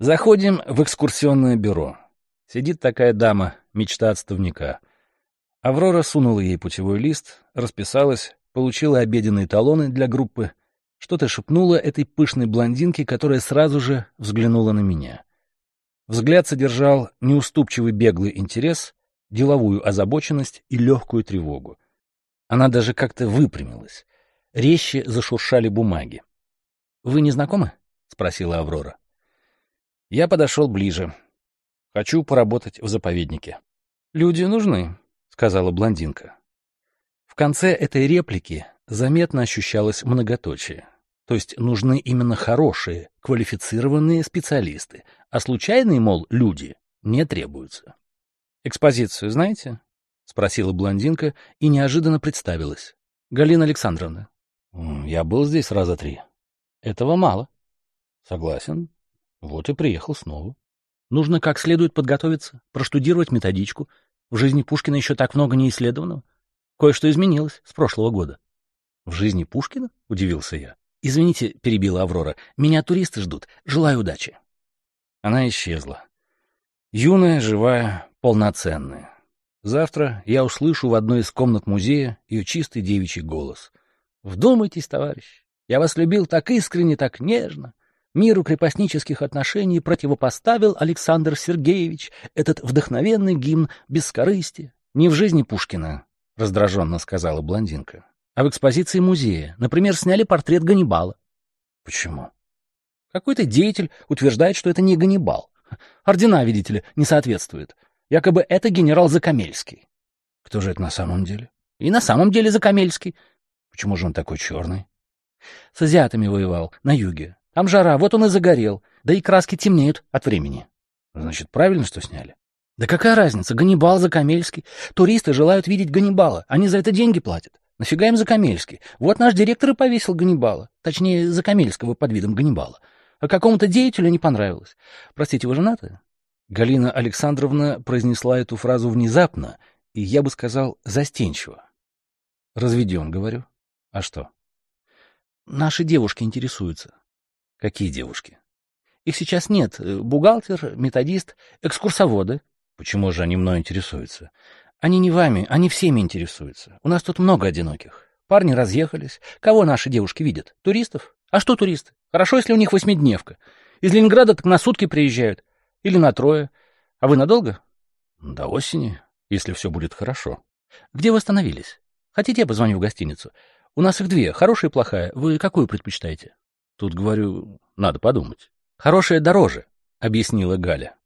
Заходим в экскурсионное бюро. Сидит такая дама, мечта отставника. Аврора сунула ей путевой лист, расписалась, получила обеденные талоны для группы, что-то шепнула этой пышной блондинке, которая сразу же взглянула на меня. Взгляд содержал неуступчивый беглый интерес, деловую озабоченность и легкую тревогу. Она даже как-то выпрямилась. Резче зашуршали бумаги. — Вы не знакомы? — спросила Аврора. Я подошел ближе. Хочу поработать в заповеднике. «Люди нужны», — сказала блондинка. В конце этой реплики заметно ощущалось многоточие. То есть нужны именно хорошие, квалифицированные специалисты, а случайные, мол, люди не требуются. «Экспозицию знаете?» — спросила блондинка и неожиданно представилась. «Галина Александровна». «Я был здесь раза три». «Этого мало». «Согласен. Вот и приехал снова. Нужно как следует подготовиться, проштудировать методичку. В жизни Пушкина еще так много не исследованного. Кое-что изменилось с прошлого года. — В жизни Пушкина? — удивился я. — Извините, — перебила Аврора, — меня туристы ждут. Желаю удачи. Она исчезла. Юная, живая, полноценная. Завтра я услышу в одной из комнат музея ее чистый девичий голос. «Вдумайтесь, товарищ, я вас любил так искренне, так нежно. Миру крепостнических отношений противопоставил Александр Сергеевич этот вдохновенный гимн бескорыстия. Не в жизни Пушкина, — раздраженно сказала блондинка, — а в экспозиции музея. Например, сняли портрет Ганнибала. Почему? Какой-то деятель утверждает, что это не Ганнибал. Ордена, видите ли, не соответствуют. Якобы это генерал Закамельский. Кто же это на самом деле? И на самом деле Закамельский. Почему же он такой черный? С азиатами воевал, на юге. Там жара, вот он и загорел. Да и краски темнеют от времени. Значит, правильно, что сняли? Да какая разница, Ганнибал, Закамельский. Туристы желают видеть Ганнибала, они за это деньги платят. Нафига им Закамельский? Вот наш директор и повесил Ганнибала. Точнее, Закамельского под видом Ганнибала. А какому-то деятелю не понравилось. Простите, вы женаты? Галина Александровна произнесла эту фразу внезапно, и, я бы сказал, застенчиво. Разведем, говорю. А что? Наши девушки интересуются. Какие девушки? Их сейчас нет. Бухгалтер, методист, экскурсоводы. Почему же они мной интересуются? Они не вами, они всеми интересуются. У нас тут много одиноких. Парни разъехались. Кого наши девушки видят? Туристов? А что туристы? Хорошо, если у них восьмидневка. Из Ленинграда так на сутки приезжают. Или на трое. А вы надолго? До осени, если все будет хорошо. Где вы остановились? Хотите, я позвоню в гостиницу? У нас их две, хорошая и плохая. Вы какую предпочитаете? Тут, говорю, надо подумать. Хорошая дороже, объяснила Галя.